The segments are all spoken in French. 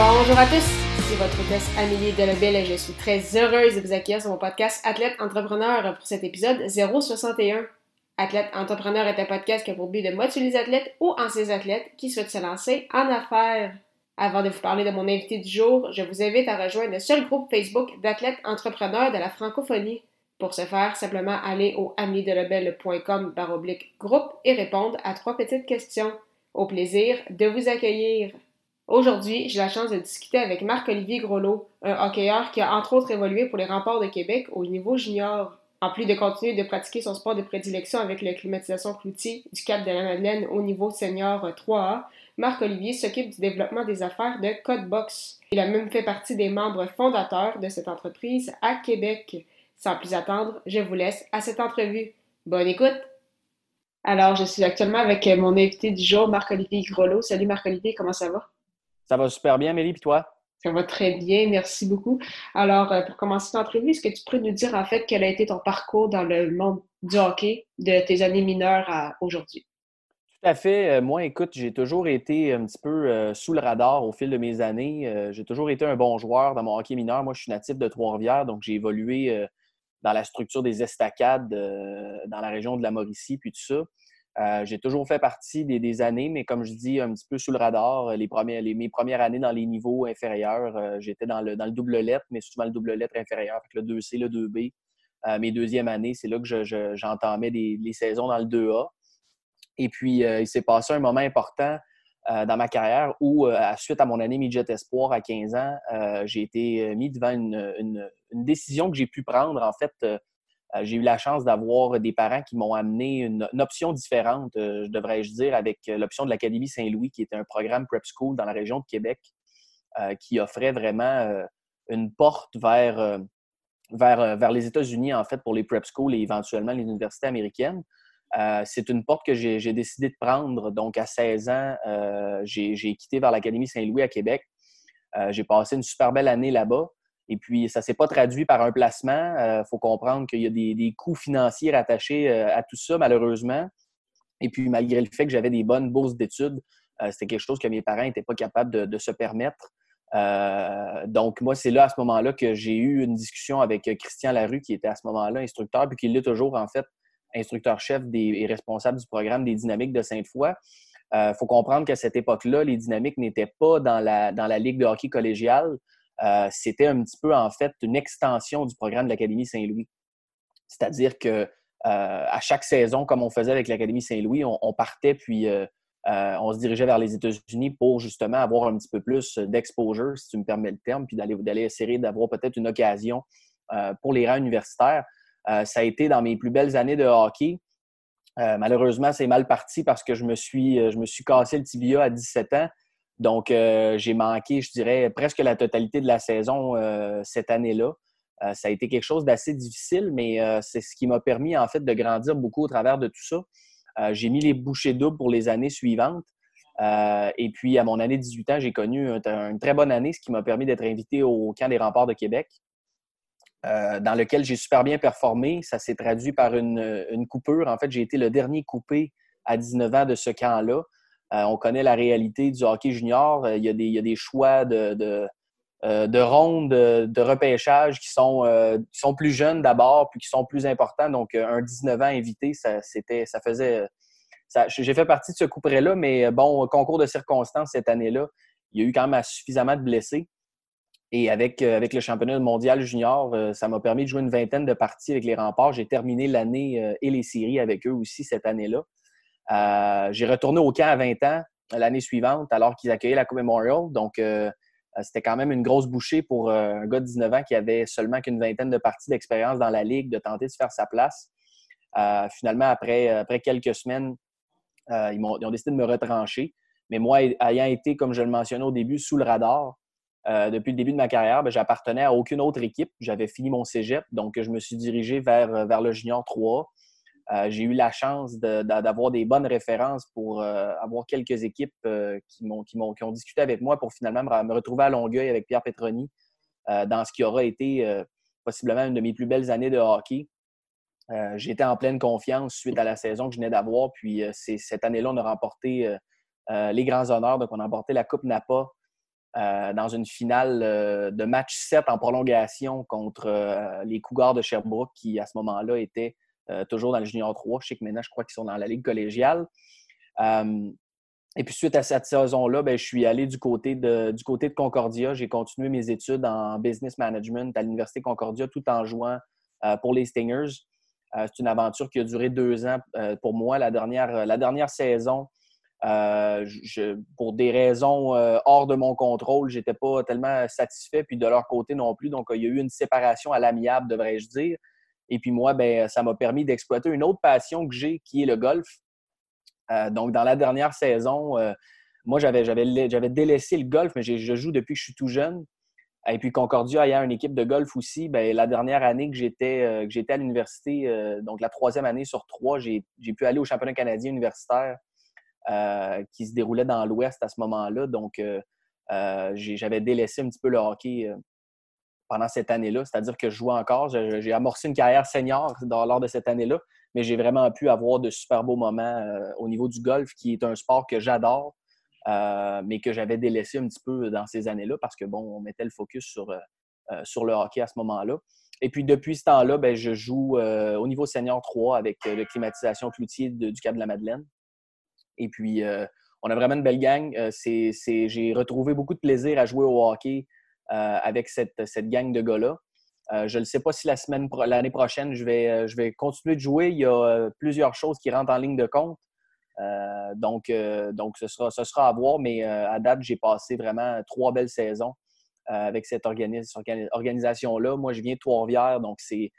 Bonjour à tous, c'est votre hôtesse Amélie Delebel et je suis très heureuse de vous accueillir sur mon podcast Athlète Entrepreneur pour cet épisode 061. Athlète Entrepreneur est un podcast qui a pour but de motiver les athlètes ou anciens athlètes qui souhaitent se lancer en affaires. Avant de vous parler de mon invité du jour, je vous invite à rejoindre le seul groupe Facebook d'athlètes entrepreneurs de la francophonie. Pour ce faire, simplement aller au ameliedelebel.com baroblique groupe et répondre à trois petites questions. Au plaisir de vous accueillir. Aujourd'hui, j'ai la chance de discuter avec Marc-Olivier Groslo, un hockeyeur qui a entre autres évolué pour les remparts de Québec au niveau junior. En plus de continuer de pratiquer son sport de prédilection avec la climatisation Cloutier du Cap de la Madeleine au niveau senior 3A, Marc-Olivier s'occupe du développement des affaires de Codebox. Il a même fait partie des membres fondateurs de cette entreprise à Québec. Sans plus attendre, je vous laisse à cette entrevue. Bonne écoute! Alors, je suis actuellement avec mon invité du jour, Marc-Olivier Groslo. Salut Marc-Olivier, comment ça va? Ça va super bien, Mélie, puis toi? Ça va très bien, merci beaucoup. Alors, euh, pour commencer l'entrevue, est-ce que tu pourrais nous dire en fait quel a été ton parcours dans le monde du hockey de tes années mineures à aujourd'hui? Tout à fait. Euh, moi, écoute, j'ai toujours été un petit peu euh, sous le radar au fil de mes années. J'ai toujours été un bon joueur dans mon hockey mineur. Moi, je suis natif de Trois-Rivières, donc j'ai évolué dans la structure des estacades dans la région de la Mauricie, puis tout ça. Euh, j'ai toujours fait partie des, années, mais comme je dis, un petit peu sous le radar. Les premières, mes premières années dans les niveaux inférieurs, euh, j'étais dans le, double lettre, mais souvent le double lettre inférieur, avec le 2C, le 2B. Euh, mes deuxièmes années, c'est là que j'entamais les saisons dans le 2A. Et puis, il s'est passé un moment important dans ma carrière où, suite à mon année midget espoir à 15 ans, j'ai été mis devant une, décision que j'ai pu prendre, en fait, euh, j'ai eu la chance d'avoir des parents qui m'ont amené une, option différente, euh, je devrais-je dire, avec l'option de l'Académie Saint-Louis, qui était un programme prep school dans la région de Québec, euh, qui offrait vraiment une porte vers, vers, vers les États-Unis, en fait, pour les prep schools et éventuellement les universités américaines. c'est une porte que j'ai décidé de prendre. Donc, à 16 ans, j'ai quitté vers l'Académie Saint-Louis à Québec. j'ai passé une super belle année là-bas. Et puis, ça ne s'est pas traduit par un placement. Il euh, faut comprendre qu'il y a des, coûts financiers rattachés euh, à tout ça, malheureusement. Et puis, malgré le fait que j'avais des bonnes bourses d'études, euh, c'était quelque chose que mes parents n'étaient pas capables de, se permettre. donc, moi, c'est là, à ce moment-là, que j'ai eu une discussion avec Christian Larue, qui était à ce moment-là instructeur, puis qui l'est toujours, en fait, instructeur-chef et responsable du programme des dynamiques de Sainte-Foy. Il faut comprendre qu'à cette époque-là, les dynamiques n'étaient pas dans la, dans la Ligue de hockey collégiale. Euh, c'était un petit peu, en fait, une extension du programme de l'Académie Saint-Louis. C'est-à-dire que euh, à chaque saison, comme on faisait avec l'Académie Saint-Louis, on, partait puis euh, on se dirigeait vers les États-Unis pour justement avoir un petit peu plus d'exposure, si tu me permets le terme, puis d'aller essayer d'avoir peut-être une occasion pour les rangs universitaires. ça a été dans mes plus belles années de hockey. malheureusement, c'est mal parti parce que je me suis, je me suis cassé le tibia à 17 ans. Donc, euh, j'ai manqué, je dirais, presque la totalité de la saison euh, cette année-là. Euh, ça a été quelque chose d'assez difficile, mais c'est ce qui m'a permis, en fait, de grandir beaucoup au travers de tout ça. j'ai mis les bouchées doubles pour les années suivantes. et puis, à mon année de 18 ans, j'ai connu une très bonne année, ce qui m'a permis d'être invité au camp des remparts de Québec, dans lequel j'ai super bien performé. Ça s'est traduit par une, une coupure. En fait, j'ai été le dernier coupé à 19 ans de ce camp-là. Euh, on connaît la réalité du hockey junior. Euh, il y a des, choix de, de, euh, rondes, de, repêchage qui sont, plus jeunes d'abord, puis qui sont plus importants. Donc, un 19 ans invité, ça, ça faisait. J'ai fait partie de ce couperet-là, mais bon, concours de circonstances cette année-là, il y a eu quand même suffisamment de blessés. Et avec, avec le championnat mondial junior, ça m'a permis de jouer une vingtaine de parties avec les remparts. J'ai terminé l'année et les séries avec eux aussi cette année-là. Euh, j'ai retourné au camp à 20 ans l'année suivante, alors qu'ils accueillaient la Coupe Memorial. Donc, euh, c'était quand même une grosse bouchée pour euh, un gars de 19 ans qui avait seulement qu'une vingtaine de parties d'expérience dans la Ligue, de tenter de faire sa place. finalement, après, après quelques semaines, ils, ont, décidé de me retrancher. Mais moi, ayant été, comme je le mentionnais au début, sous le radar, euh, depuis le début de ma carrière, ben, j'appartenais à aucune autre équipe. J'avais fini mon cégep, donc je me suis dirigé vers, euh, vers le Junior 3. Euh, j'ai eu la chance d'avoir des bonnes références pour avoir quelques équipes qui, m'ont, qui, qui, ont discuté avec moi pour finalement me, retrouver à Longueuil avec Pierre Petroni dans ce qui aura été possiblement une de mes plus belles années de hockey. J'étais en pleine confiance suite à la saison que je venais d'avoir. Puis cette année-là, on a remporté les grands honneurs. Donc, on a remporté la Coupe Napa euh, dans une finale euh, de match 7 en prolongation contre euh, les Cougars de Sherbrooke, qui à ce moment-là étaient toujours dans le Junior 3. Je sais que maintenant, je crois qu'ils sont dans la Ligue collégiale. et puis, suite à cette saison-là, ben, je suis allé du côté de, du côté de Concordia. J'ai continué mes études en business management à l'Université Concordia tout en jouant pour les Stingers. C'est une aventure qui a duré deux ans pour moi. La dernière, la dernière saison, euh, pour des raisons euh, hors de mon contrôle, j'étais pas tellement satisfait, puis de leur côté non plus. Donc, il y a eu une séparation à l'amiable, devrais-je dire. Et puis moi, ben, ça m'a permis d'exploiter une autre passion que j'ai, qui est le golf. Euh, donc, dans la dernière saison, moi, j'avais, délaissé le golf, mais je joue depuis que je suis tout jeune. Et puis Concordia ayant une équipe de golf aussi, ben, la dernière année que j'étais, que j'étais à l'université, donc la troisième année sur trois, j'ai, pu aller au championnat canadien universitaire euh, qui se déroulait dans l'Ouest à ce moment-là. Donc, euh, euh, j'avais délaissé un petit peu le hockey pendant cette année-là, c'est-à-dire que je jouais encore. J'ai amorcé une carrière senior lors de cette année-là, mais j'ai vraiment pu avoir de super beaux moments au niveau du golf, qui est un sport que j'adore, mais que j'avais délaissé un petit peu dans ces années-là parce que, bon, on mettait le focus sur, sur le hockey à ce moment-là. Et puis, depuis ce temps-là, ben, je joue au niveau senior 3 avec le climatisation Cloutier du Cap de la Madeleine. Et puis, euh, on a vraiment une belle gang. Euh, j'ai retrouvé beaucoup de plaisir à jouer au hockey euh, avec cette, gang de gars-là. je ne sais pas si la semaine l'année prochaine, je vais, je vais continuer de jouer. Il y a plusieurs choses qui rentrent en ligne de compte. donc, donc ce, sera, ce sera à voir, mais à date, j'ai passé vraiment trois belles saisons avec cette organisation-là. Moi, je viens de Trois-Rivières, donc c'est,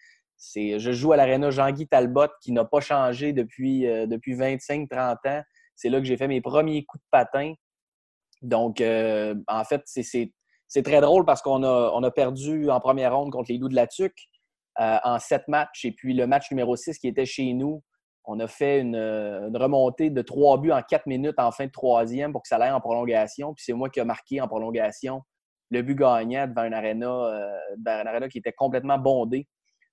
je joue à l'aréna Jean-Guy Talbot qui n'a pas changé depuis, depuis 25-30 ans. C'est là que j'ai fait mes premiers coups de patin. Donc, euh, en fait, c'est très drôle parce qu'on a, perdu en première ronde contre les Loups de la Tuque euh, en sept matchs. Et puis, le match numéro 6 qui était chez nous, on a fait une, remontée de trois buts en quatre minutes en fin de troisième pour que ça aille en prolongation. Puis c'est moi qui ai marqué en prolongation le but gagnant devant un aréna, euh, qui était complètement bondé.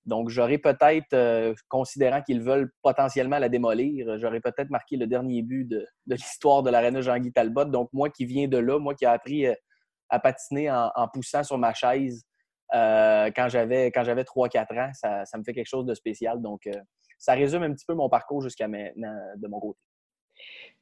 Donc, j'aurais peut-être, euh, considérant qu'ils veulent potentiellement la démolir, j'aurais peut-être marqué le dernier but de, l'histoire de l'aréna Jean-Guy Talbot. Donc, moi qui viens de là, moi qui ai appris à patiner en, poussant sur ma chaise euh, quand j'avais 3-4 ans, ça, me fait quelque chose de spécial. Donc, ça résume un petit peu mon parcours jusqu'à maintenant de mon côté.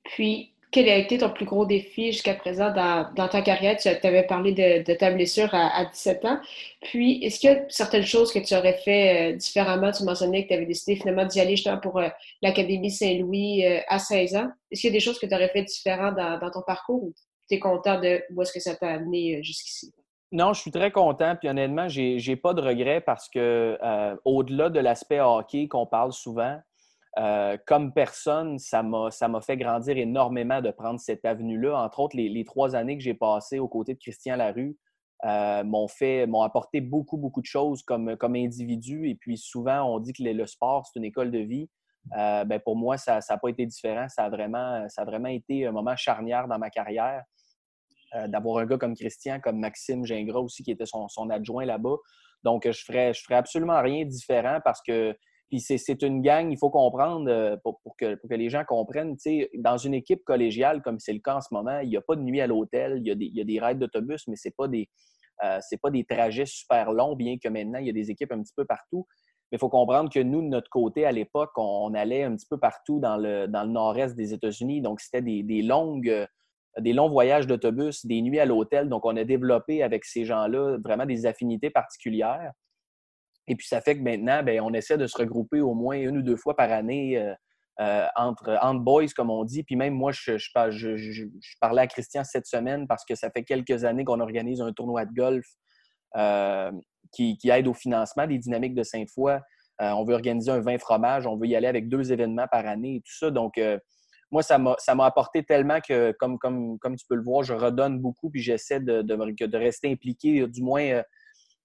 Puis, quel a été ton plus gros défi jusqu'à présent dans, ta carrière? Tu avais parlé de, ta blessure à, 17 ans. Puis, est-ce qu'il y a certaines choses que tu aurais fait euh, différemment? Tu mentionnais que tu avais décidé finalement d'y aller justement pour euh, l'Académie Saint-Louis euh, à 16 ans. Est-ce qu'il y a des choses que tu aurais fait différentes dans, ton parcours ou tu es content de où est-ce que ça t'a amené jusqu'ici? Non, je suis très content. Puis honnêtement, j'ai n'ai pas de regrets parce que au-delà de l'aspect hockey qu'on parle souvent, euh, comme personne, ça m'a fait grandir énormément de prendre cette avenue-là. Entre autres, les, trois années que j'ai passées aux côtés de Christian Larue euh, m'ont apporté beaucoup, beaucoup de choses comme, comme individu. Et puis souvent, on dit que le, sport, c'est une école de vie. Euh, ben, pour moi, ça n'a pas été différent. Ça a, vraiment, ça vraiment été un moment charnière dans ma carrière. D'avoir un gars comme Christian, comme Maxime Gingras aussi, qui était son, son adjoint là-bas. Donc, je ne je ferais absolument rien différent parce que c'est une gang, il faut comprendre, euh, pour, que, les gens comprennent, dans une équipe collégiale, comme c'est le cas en ce moment, il n'y a pas de nuit à l'hôtel, il, y a des, raids d'autobus, mais ce n'est pas, euh, pas des trajets super longs, bien que maintenant, il y a des équipes un petit peu partout. Mais il faut comprendre que nous, de notre côté, à l'époque, on, allait un petit peu partout dans le, dans le nord-est des États-Unis. Donc, c'était des, longues, des longs voyages d'autobus, des nuits à l'hôtel. Donc, on a développé avec ces gens-là vraiment des affinités particulières. Et puis, ça fait que maintenant, ben, on essaie de se regrouper au moins une ou deux fois par année euh, euh, entre, entre boys, comme on dit. Puis même moi, je, je, parlais à Christian cette semaine parce que ça fait quelques années qu'on organise un tournoi de golf euh, qui, aide au financement des dynamiques de Sainte-Foy. on veut organiser un vin fromage, on veut y aller avec deux événements par année et tout ça. Donc, moi, ça m'a apporté tellement que, comme, comme, comme tu peux le voir, je redonne beaucoup, puis j'essaie de, de, rester impliqué, du moins euh,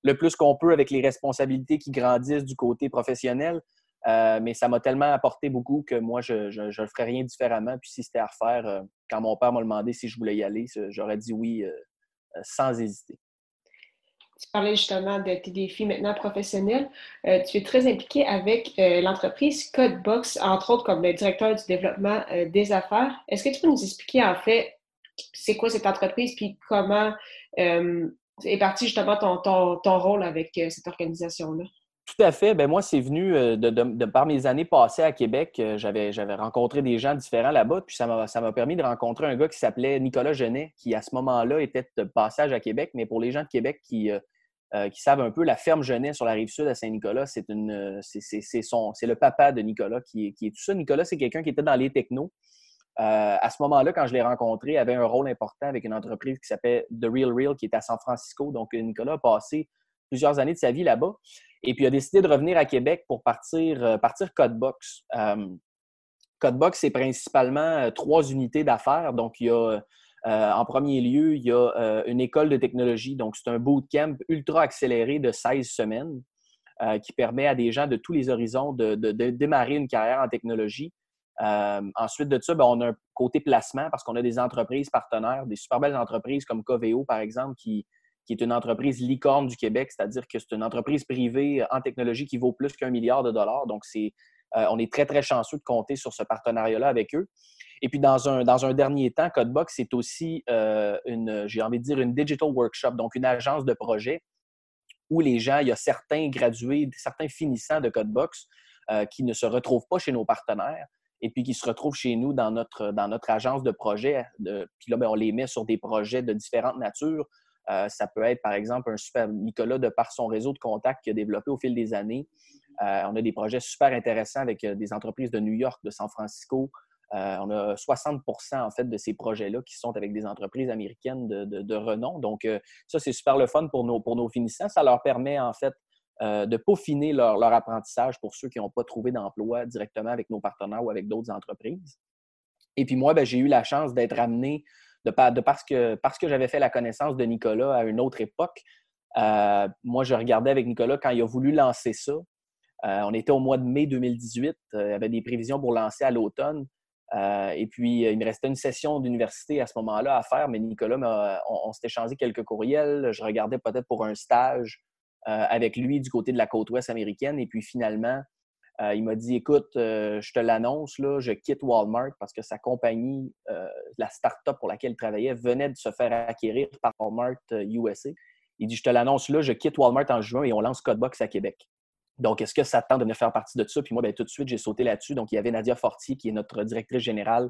le plus qu'on peut avec les responsabilités qui grandissent du côté professionnel. Euh, mais ça m'a tellement apporté beaucoup que moi, je ne ferais rien différemment. Puis si c'était à refaire, euh, quand mon père m'a demandé si je voulais y aller, j'aurais dit oui sans hésiter. Tu parlais justement de tes défis maintenant professionnels. Euh, tu es très impliqué avec euh, l'entreprise Codebox, entre autres comme le directeur du développement euh, des affaires. Est-ce que tu peux nous expliquer en fait c'est quoi cette entreprise puis comment est parti justement ton, ton, rôle avec cette organisation-là? Tout à fait. Ben moi, c'est venu de, par mes années passées à Québec. J'avais, rencontré des gens différents là-bas, puis ça m'a, ça m'a permis de rencontrer un gars qui s'appelait Nicolas Genet, qui à ce moment-là était de passage à Québec. Mais pour les gens de Québec qui, qui savent un peu, la ferme Genet sur la rive sud à Saint-Nicolas, c'est une euh, c'est son c'est le papa de Nicolas qui qui est tout ça. Nicolas, c'est quelqu'un qui était dans les technos. Euh, à ce moment-là, quand je l'ai rencontré, il avait un rôle important avec une entreprise qui s'appelle The Real Real, qui est à San Francisco. Donc, Nicolas a passé plusieurs années de sa vie là-bas. Et puis, il a décidé de revenir à Québec pour partir, partir Codebox. Codebox, c'est principalement trois unités d'affaires. Donc, il y a euh, en premier lieu, il y a euh, une école de technologie. Donc, c'est un bootcamp ultra accéléré de 16 semaines euh, qui permet à des gens de tous les horizons de, démarrer une carrière en technologie. ensuite de ça, ben, on a un côté placement parce qu'on a des entreprises partenaires, des super belles entreprises comme Coveo, par exemple, qui, qui est une entreprise licorne du Québec, c'est-à-dire que c'est une entreprise privée en technologie qui vaut plus qu'un milliard de dollars. Donc, c'est, on est très, très chanceux de compter sur ce partenariat-là avec eux. Et puis, dans un, dernier temps, Codebox, c'est aussi euh, une, j'ai envie de dire, une digital workshop, donc une agence de projet où les gens, il y a certains gradués, certains finissants de Codebox euh, qui ne se retrouvent pas chez nos partenaires et puis qui se retrouvent chez nous dans notre, agence de projet. Puis là, ben, on les met sur des projets de différentes natures. Euh, ça peut être, par exemple, un super Nicolas, de par son réseau de contacts qu'il a développé au fil des années. On a des projets super intéressants avec des entreprises de New York, de San Francisco, euh, on a 60% en fait de ces projets-là qui sont avec des entreprises américaines de, renom. Donc, euh, ça, c'est super le fun pour nos, pour finissants. Ça leur permet en fait euh, de peaufiner leur, apprentissage pour ceux qui n'ont pas trouvé d'emploi directement avec nos partenaires ou avec d'autres entreprises. Et puis moi, ben, j'ai eu la chance d'être amené, parce que, parce que j'avais fait la connaissance de Nicolas à une autre époque. moi, je regardais avec Nicolas quand il a voulu lancer ça. On était au mois de mai 2018. il y avait des prévisions pour lancer à l'automne. Euh, et puis, il me restait une session d'université à ce moment-là à faire, mais Nicolas, on, s'était changé quelques courriels. Je regardais peut-être pour un stage euh, avec lui du côté de la côte ouest américaine. Et puis, finalement, euh, il m'a dit Écoute, je te l'annonce, je quitte Walmart parce que sa compagnie, la start-up pour laquelle il travaillait, venait de se faire acquérir par Walmart USA. Il dit Je te l'annonce là, je quitte Walmart en juin et on lance Codebox à Québec. Donc, est-ce que ça tente de venir faire partie de ça? Puis moi, bien, tout de suite, j'ai sauté là-dessus. Donc, il y avait Nadia Fortier, qui est notre directrice générale,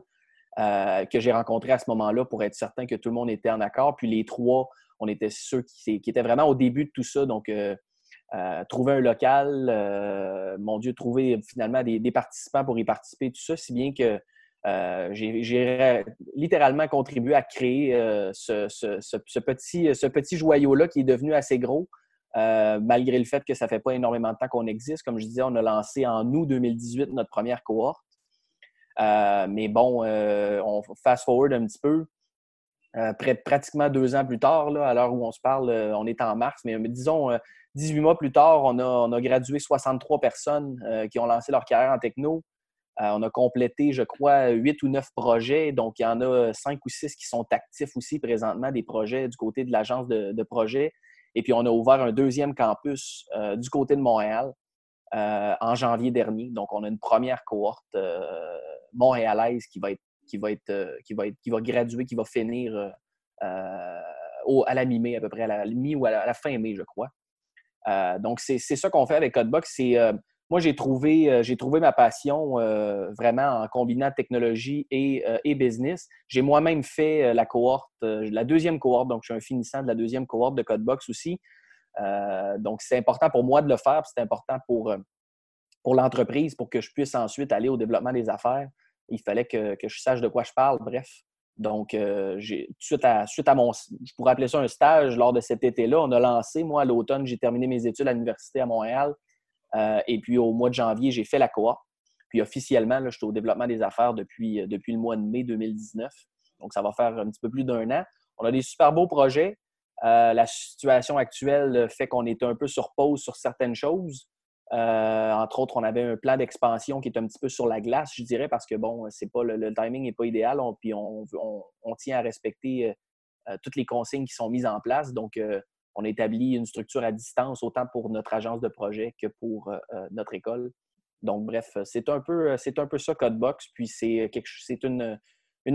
euh, que j'ai rencontrée à ce moment-là pour être certain que tout le monde était en accord. Puis les trois, on était ceux qui, étaient vraiment au début de tout ça. Donc, euh, euh, trouver un local, mon Dieu, trouver finalement des, participants pour y participer, tout ça, si bien que j'ai littéralement contribué à créer ce, petit, ce petit joyau-là qui est devenu assez gros. Euh, malgré le fait que ça ne fait pas énormément de temps qu'on existe. Comme je disais, on a lancé en août 2018 notre première cohorte. Euh, mais bon, euh, on fast forward un petit peu. près, pratiquement deux ans plus tard, à l'heure où on se parle, on est en mars, mais disons 18 mois plus tard, on a, gradué 63 personnes qui ont lancé leur carrière en techno. on a complété, je crois, huit ou neuf projets. Donc, il y en a cinq ou six qui sont actifs aussi présentement, des projets du côté de l'agence de projets. Et puis, on a ouvert un deuxième campus euh, du côté de Montréal euh, en janvier dernier. Donc, on a une première cohorte euh, montréalaise qui va être qui va être qui va être qui va graduer, qui va finir à la mi-mai à peu près, à la mi ou à la, fin mai, je crois. donc, c'est ça qu'on fait avec Codebox. Moi, j'ai trouvé, euh, trouvé ma passion euh, vraiment en combinant technologie et, euh, et business. J'ai moi-même fait la cohorte, la deuxième cohorte, donc je suis un finissant de la deuxième cohorte de Codebox aussi. donc, c'est important pour moi de le faire, c'est important pour, pour l'entreprise, pour que je puisse ensuite aller au développement des affaires. Il fallait que, que je sache de quoi je parle, bref. Donc, suite, à, suite à mon, je pourrais appeler ça un stage lors de cet été-là, on a lancé, moi, à l'automne, j'ai terminé mes études à l'Université à Montréal. Euh, et puis au mois de janvier, j'ai fait la cohorte. Puis officiellement, je suis au développement des affaires depuis, depuis le mois de mai 2019. Donc, ça va faire un petit peu plus d'un an. On a des super beaux projets. la situation actuelle fait qu'on est un peu sur pause sur certaines choses. Euh, entre autres, on avait un plan d'expansion qui est un petit peu sur la glace, je dirais, parce que bon, c'est pas le, timing n'est pas idéal, on, puis on, tient à respecter euh, toutes les consignes qui sont mises en place. Donc, euh, on établit une structure à distance autant pour notre agence de projet que pour notre école. Donc, bref, c'est un peu, c'est un peu ça Codebox. Puis c'est une,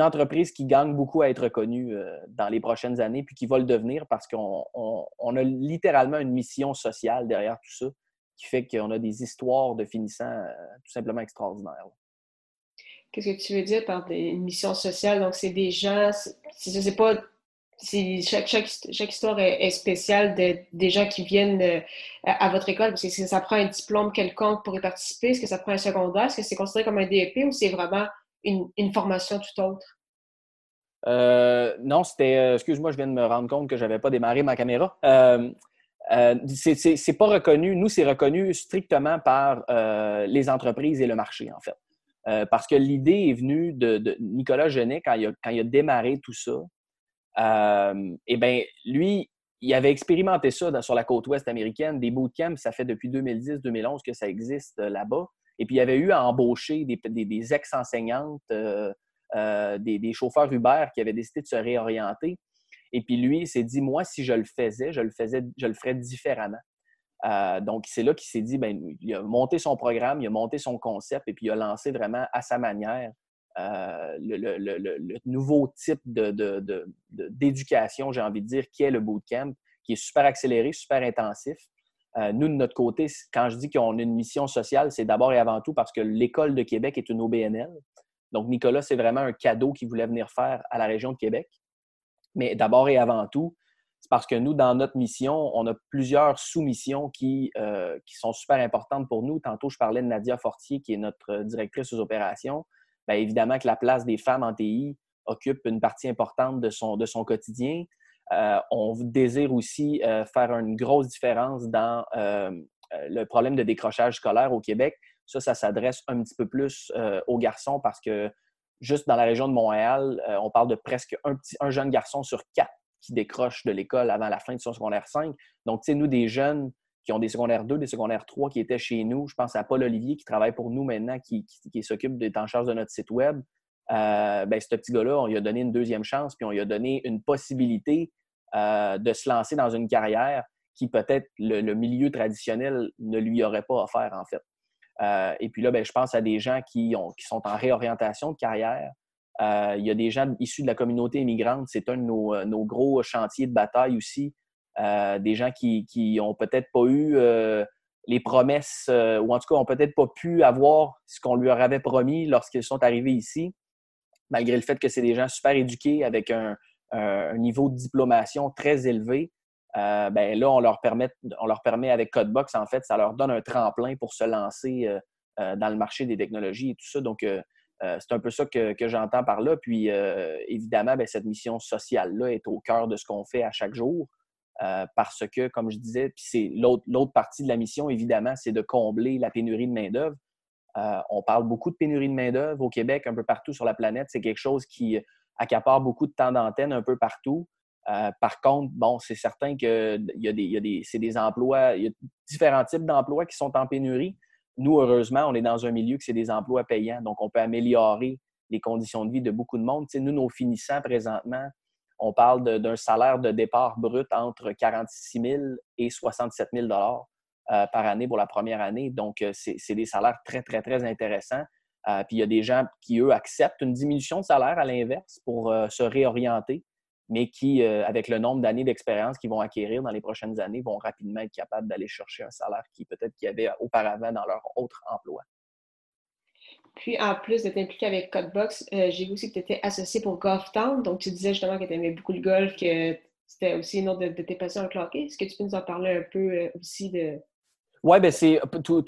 entreprise qui gagne beaucoup à être connue dans les prochaines années, puis qui va le devenir parce qu'on on a littéralement une mission sociale derrière tout ça qui fait qu'on a des histoires de finissants euh, tout simplement extraordinaires. Qu'est-ce que tu veux dire par une mission sociale? Donc, c'est des gens, c'est pas. Chaque, histoire est, spéciale de, des gens qui viennent euh, à, votre école. Parce que ça prend un diplôme quelconque pour y participer? Est-ce que ça prend un secondaire? Est-ce que c'est considéré comme un DEP ou c'est vraiment une, formation tout autre? Euh, non, c'était. excuse-moi, je viens de me rendre compte que je n'avais pas démarré ma caméra. Euh, c'est pas reconnu. Nous, c'est reconnu strictement par euh, les entreprises et le marché, en fait. Euh, parce que l'idée est venue de, Nicolas Genet quand il a démarré tout ça. Eh bien, lui, il avait expérimenté ça sur la côte ouest américaine, des bootcamps, ça fait depuis 2010-2011 que ça existe là-bas. Et puis, il avait eu à embaucher des, ex-enseignantes, des, des, chauffeurs Uber qui avaient décidé de se réorienter. Et puis lui, il s'est dit, moi, si je le faisais, je le faisais, je le ferais différemment. Euh, donc, c'est là qu'il s'est dit, ben, il a monté son programme, il a monté son concept et puis il a lancé vraiment à sa manière euh, le, nouveau type d'éducation, j'ai envie de dire, qui est le bootcamp, qui est super accéléré, super intensif. Euh, nous, de notre côté, quand je dis qu'on a une mission sociale, c'est d'abord et avant tout parce que l'École de Québec est une OBNL. Donc, Nicolas, c'est vraiment un cadeau qu'il voulait venir faire à la région de Québec. Mais d'abord et avant tout, c'est parce que nous, dans notre mission, on a plusieurs sous-missions qui, euh, qui sont super importantes pour nous. Tantôt, je parlais de Nadia Fortier, qui est notre directrice aux opérations. Bien, évidemment que la place des femmes en TI occupe une partie importante de son, de son quotidien. Euh, on désire aussi euh, faire une grosse différence dans le problème de décrochage scolaire au Québec. Ça, ça s'adresse un petit peu plus aux garçons parce que juste dans la région de Montréal, euh, on parle de presque un, petit, un jeune garçon sur quatre qui décroche de l'école avant la fin de son secondaire 5. Donc, tu sais, nous, des jeunes qui ont des secondaires 2, des secondaires 3 qui étaient chez nous, je pense à Paul Olivier qui travaille pour nous maintenant, qui, s'occupe d'être en charge de notre site web. Euh, ben, ce petit gars-là, on lui a donné une deuxième chance, puis on lui a donné une possibilité euh, de se lancer dans une carrière qui peut-être le, milieu traditionnel ne lui aurait pas offert, en fait. Euh, et puis là, ben, je pense à des gens qui, sont en réorientation de carrière. Il y a des gens issus de la communauté immigrante. C'est un de nos, euh, gros chantiers de bataille aussi. Des gens qui n'ont peut-être pas eu les promesses, ou en tout cas, n'ont peut-être pas pu avoir ce qu'on leur avait promis lorsqu'ils sont arrivés ici, malgré le fait que c'est des gens super éduqués avec un niveau de diplomation très élevé. Euh, ben là, on leur, permet, on leur permet avec Codebox, en fait, ça leur donne un tremplin pour se lancer euh, euh, dans le marché des technologies et tout ça. Donc, c'est un peu ça que, j'entends par là. Puis, évidemment, ben, cette mission sociale-là est au cœur de ce qu'on fait à chaque jour. Parce que, comme je disais, c'est l'autre partie de la mission, évidemment, c'est de combler la pénurie de main-d'œuvre. on parle beaucoup de pénurie de main-d'œuvre au Québec, un peu partout sur la planète. C'est quelque chose qui accapare beaucoup de temps d'antenne un peu partout. Euh, par contre, bon, c'est certain que y a c'est des emplois, il y a différents types d'emplois qui sont en pénurie. Nous, heureusement, on est dans un milieu que c'est des emplois payants, donc on peut améliorer les conditions de vie de beaucoup de monde. nous, nos finissants présentement, on parle d'un salaire de départ brut entre 46 000 et 67 000 dollars euh, par année pour la première année. Donc, euh, c'est des salaires très, très, très intéressants. puis il y a des gens qui, eux, acceptent une diminution de salaire à l'inverse pour se réorienter mais qui, euh, avec le nombre d'années d'expérience qu'ils vont acquérir dans les prochaines années, vont rapidement être capables d'aller chercher un salaire qui peut-être qu'ils avaient auparavant dans leur autre emploi. Puis, en plus d'être impliqué avec Codebox, euh, j'ai vu aussi que tu étais associé pour Golftown. Donc, tu disais justement que tu aimais beaucoup le golf, que c'était aussi une autre de, tes passions avec le hockey. Est-ce que tu peux nous en parler un peu euh, aussi de, oui, ben c'est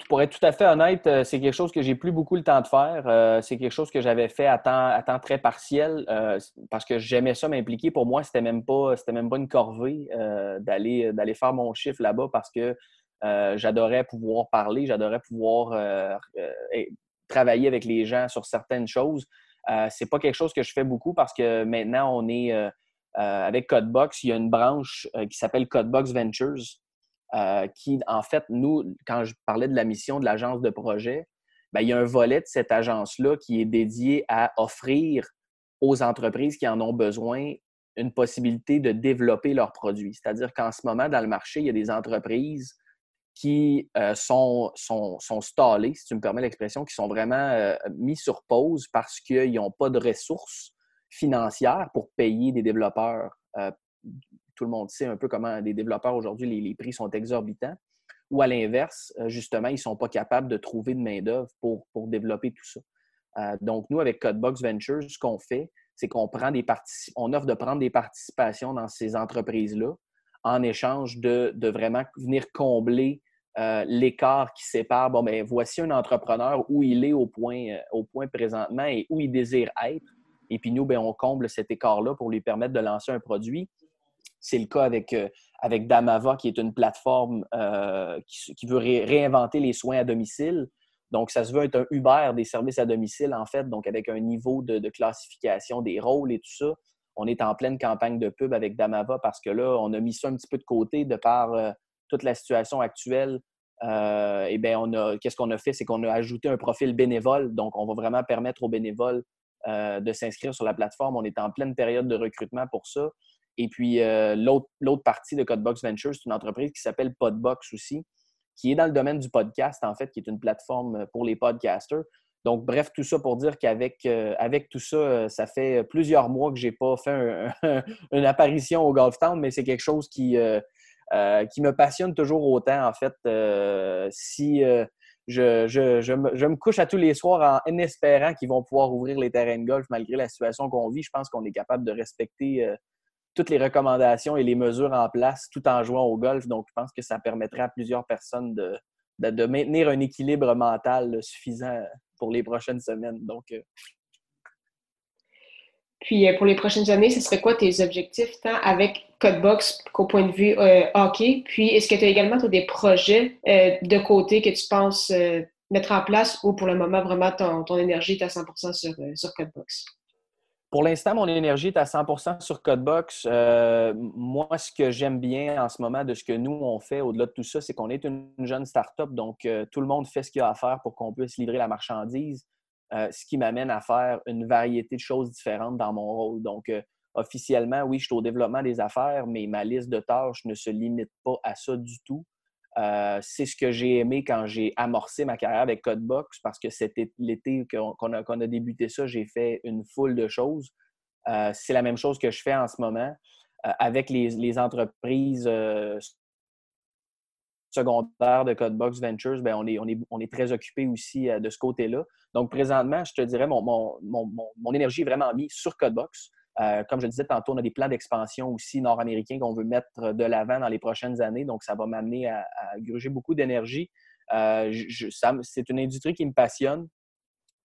pour être tout à fait honnête, euh, c'est quelque chose que j'ai plus beaucoup le temps de faire. C'est quelque chose que j'avais fait à temps, très partiel parce que j'aimais ça m'impliquer. Pour moi, c'était même pas c'était même pas une corvée d'aller d'aller faire mon chiffre là-bas parce que j'adorais pouvoir parler, j'adorais pouvoir travailler avec les gens sur certaines choses. Euh, c'est pas quelque chose que je fais beaucoup parce que maintenant, on est euh, avec Codebox, il y a une branche qui s'appelle Codebox Ventures, qui, en fait, nous, quand je parlais de la mission de l'agence de projet, ben, il y a un volet de cette agence-là qui est dédié à offrir aux entreprises qui en ont besoin une possibilité de développer leurs produits. C'est-à-dire qu'en ce moment, dans le marché, il y a des entreprises qui euh, sont, sont, sont, stallés, si tu me permets l'expression, qui sont vraiment euh, mis sur pause parce qu'ils n'ont pas de ressources financières pour payer des développeurs. Euh, tout le monde sait un peu comment les développeurs aujourd'hui, les, prix sont exorbitants. Ou à l'inverse, justement, ils ne sont pas capables de trouver de main-d'œuvre pour, pour développer tout ça. donc, nous, avec Codebox Ventures, ce qu'on fait, c'est qu'on prend des on offre de prendre des participations dans ces entreprises-là en échange de, de, vraiment venir combler euh, l'écart qui sépare, bon, ben, voici un entrepreneur où il est au point, euh, au point présentement et où il désire être. Et puis nous, ben, on comble cet écart-là pour lui permettre de lancer un produit. C'est le cas avec, euh, avec Damava, qui est une plateforme qui, veut réinventer les soins à domicile. Donc, ça se veut être un Uber des services à domicile, en fait, donc avec un niveau de, de classification des rôles et tout ça. On est en pleine campagne de pub avec Damava parce que là, on a mis ça un petit peu de côté de par toute la situation actuelle, euh, eh bien, qu'est-ce qu'on a fait? C'est qu'on a ajouté un profil bénévole. Donc, on va vraiment permettre aux bénévoles euh, de s'inscrire sur la plateforme. On est en pleine période de recrutement pour ça. Et puis, euh, l'autre, partie de Codebox Ventures, c'est une entreprise qui s'appelle Podbox aussi, qui est dans le domaine du podcast, en fait, qui est une plateforme pour les podcasters. Donc, bref, tout ça pour dire qu'avec avec tout ça, ça fait plusieurs mois que je n'ai pas fait une apparition au Golf Town, mais c'est quelque chose qui, qui me passionne toujours autant, en fait. Euh, si euh, je, je, je, me, je, me, couche à tous les soirs en, espérant qu'ils vont pouvoir ouvrir les terrains de golf malgré la situation qu'on vit, je pense qu'on est capable de respecter toutes les recommandations et les mesures en place tout en jouant au golf. Donc, je pense que ça permettrait à plusieurs personnes de, de, de maintenir un équilibre mental suffisant pour les prochaines semaines. Donc, puis pour les prochaines années, ce serait quoi tes objectifs, tant avec Codebox qu'au point de vue euh, hockey? Puis est-ce que tu as également des projets euh, de côté que tu penses euh, mettre en place ou pour le moment, vraiment, ton, ton énergie est à 100 sur, sur Codebox? Pour l'instant, mon énergie est à 100 sur Codebox. moi, ce que j'aime bien en ce moment de ce que nous, on fait au-delà de tout ça, c'est qu'on est une jeune start-up, donc tout le monde fait ce qu'il a à faire pour qu'on puisse livrer la marchandise. Ce qui m'amène à faire une variété de choses différentes dans mon rôle. Donc, officiellement, oui, je suis au développement des affaires, mais ma liste de tâches ne se limite pas à ça du tout. Euh, c'est ce que j'ai aimé quand j'ai amorcé ma carrière avec Codebox parce que c'était l'été qu'on a, débuté ça, j'ai fait une foule de choses. Euh, c'est la même chose que je fais en ce moment euh, avec les, entreprises secondaires de Codebox Ventures. Bien, on, est, on, est, on est très occupé aussi de ce côté-là. Donc, présentement, je te dirais, mon, mon, mon énergie est vraiment mise sur Codebox. Euh, comme je disais tantôt, on a des plans d'expansion aussi nord-américains qu'on veut mettre de l'avant dans les prochaines années. Donc, ça va m'amener à, gruger beaucoup d'énergie. Euh, c'est une industrie qui me passionne.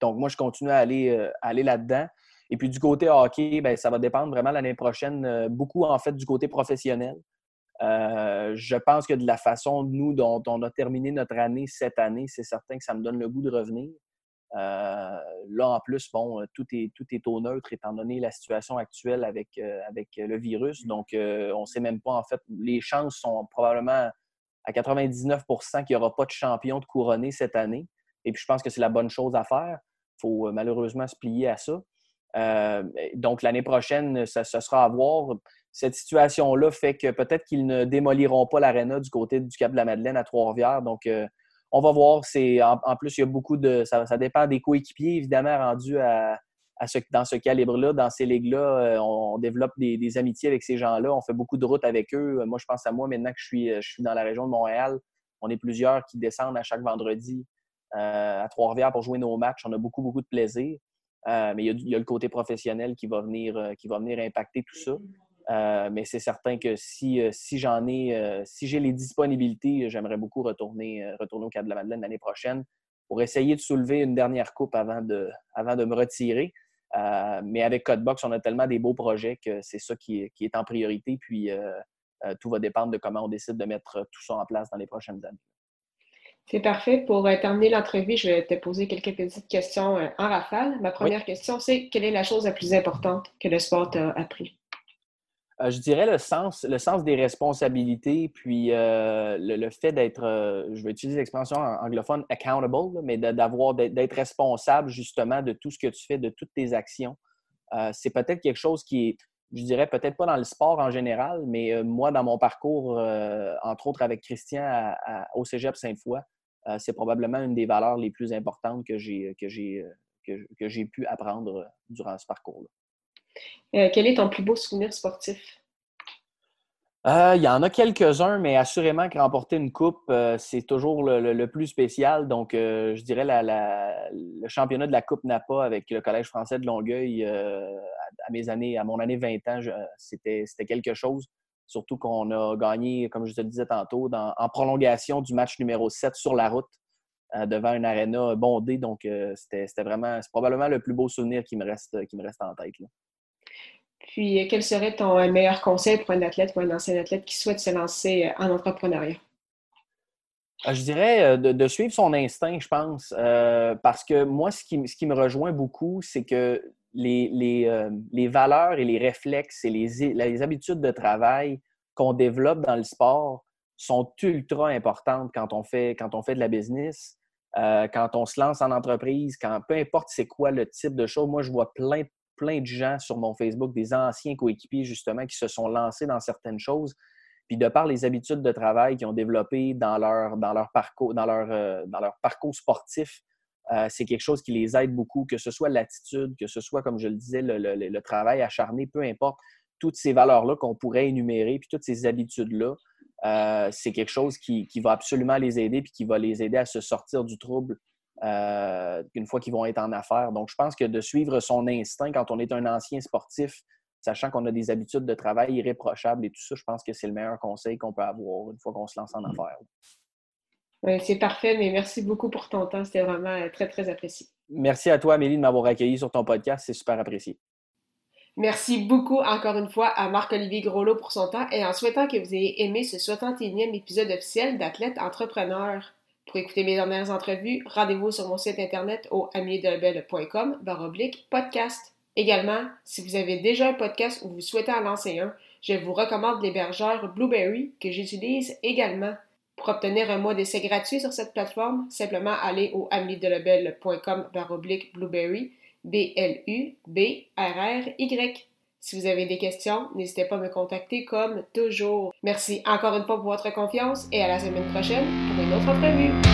Donc, moi, je continue à aller, euh, aller là-dedans. Et puis, du côté hockey, ben, ça va dépendre vraiment l'année prochaine, beaucoup en fait du côté professionnel. Je pense que de la façon, nous, dont on a terminé notre année cette année, c'est certain que ça me donne le goût de revenir. Euh, là, en plus, bon, tout est, tout est au neutre étant donné la situation actuelle avec, euh, avec le virus. Donc, euh, on ne sait même pas, en fait, les chances sont probablement à 99% qu'il n'y aura pas de champion de couronné cette année. Et puis, je pense que c'est la bonne chose à faire. Il faut malheureusement se plier à ça. Donc, l'année prochaine, ça, sera à voir. Cette situation-là fait que peut-être qu'ils ne démoliront pas l'aréna du côté du Cap de la Madeleine à Trois-Rivières. Donc, on va voir. C'est, en, plus, il y a beaucoup de. Ça, dépend des coéquipiers, évidemment, rendus à, dans ce calibre-là, dans ces ligues-là. Euh, on, développe des, amitiés avec ces gens-là. On fait beaucoup de routes avec eux. Moi, je pense à moi maintenant que je suis, dans la région de Montréal. On est plusieurs qui descendent à chaque vendredi euh, à Trois-Rivières pour jouer nos matchs. On a beaucoup, beaucoup de plaisir. Euh, mais il y, a, le côté professionnel qui va venir, qui va venir impacter tout ça. Euh, mais c'est certain que si, euh, j'en ai, euh, si j'ai les disponibilités, j'aimerais beaucoup retourner, retourner au Cap de la Madeleine l'année prochaine pour essayer de soulever une dernière coupe avant de, avant de me retirer. mais avec Codebox, on a tellement des beaux projets que c'est ça qui est, en priorité. Puis tout va dépendre de comment on décide de mettre tout ça en place dans les prochaines années. C'est parfait. Pour euh, terminer l'entrevue, je vais te poser quelques petites questions euh, en rafale. Ma première question, c'est quelle est la chose la plus importante que le sport t'a appris? Euh, je dirais le sens, le sens des responsabilités, puis le, fait d'être, je vais utiliser l'expression anglophone, accountable, mais d'avoir, d'être responsable justement de tout ce que tu fais, de toutes tes actions. c'est peut-être quelque chose qui est, je dirais peut-être pas dans le sport en général, mais moi, dans mon parcours, entre autres avec Christian au Cégep Sainte-Foy, euh, c'est probablement une des valeurs les plus importantes que j'ai, que j'ai, que, pu apprendre euh, durant ce parcours-là. Euh, quel est ton plus beau souvenir sportif? Il y en a quelques-uns, mais assurément que remporter une coupe, c'est toujours le, plus spécial. Donc, je dirais le championnat de la Coupe Napa avec le Collège français de Longueuil à, mes années, à mon année 20 ans, c'était, quelque chose. Surtout qu'on a gagné, comme je te le disais tantôt, en prolongation du match numéro 7 sur la route euh, devant une aréna bondée. Donc, euh, c'était vraiment, c'est probablement le plus beau souvenir qui me reste, qui me reste en tête. Puis, quel serait ton meilleur conseil pour un athlète ou un ancien athlète qui souhaite se lancer en entrepreneuriat? Euh, je dirais de, suivre son instinct, je pense, parce que moi, ce qui, ce qui me rejoint beaucoup, c'est que les, les, valeurs et les réflexes et les, les habitudes de travail qu'on développe dans le sport sont ultra importantes quand on fait, quand on fait de la business, euh, quand on se lance en entreprise, quand peu importe c'est quoi le type de choses. Moi, je vois plein, plein de gens sur mon Facebook, des anciens coéquipiers justement, qui se sont lancés dans certaines choses. Puis de par les habitudes de travail qu'ils ont développées dans leur, euh, parcours sportif, euh, c'est quelque chose qui les aide beaucoup, que ce soit l'attitude, que ce soit, comme je le disais, le, travail acharné, peu importe, toutes ces valeurs-là qu'on pourrait énumérer, puis toutes ces habitudes-là, euh, c'est quelque chose qui, va absolument les aider, puis qui va les aider à se sortir du trouble euh, une fois qu'ils vont être en affaires. Donc, je pense que de suivre son instinct quand on est un ancien sportif, sachant qu'on a des habitudes de travail irréprochables et tout ça, je pense que c'est le meilleur conseil qu'on peut avoir une fois qu'on se lance en mmh. affaires c'est parfait, mais merci beaucoup pour ton temps. C'était vraiment euh, très, très apprécié. Merci à toi, Amélie, de m'avoir accueilli sur ton podcast. C'est super apprécié. Merci beaucoup encore une fois à Marc-Olivier Groslot pour son temps et en souhaitant que vous ayez aimé ce 61e épisode officiel d'Athlète Entrepreneur. Pour écouter mes dernières entrevues, rendez-vous sur mon site internet au amiedelbel.com baroblique podcast. Également, si vous avez déjà un podcast ou vous souhaitez en lancer un, je vous recommande l'hébergeur Blueberry que j'utilise également. Pour obtenir un mois d'essai gratuit sur cette plateforme, simplement aller au ameliedelebel.com baroblique blueberry, B-L-U-B-R-R-Y. Si vous avez des questions, n'hésitez pas à me contacter comme toujours. Merci encore une fois pour votre confiance et à la semaine prochaine une autre entrevue.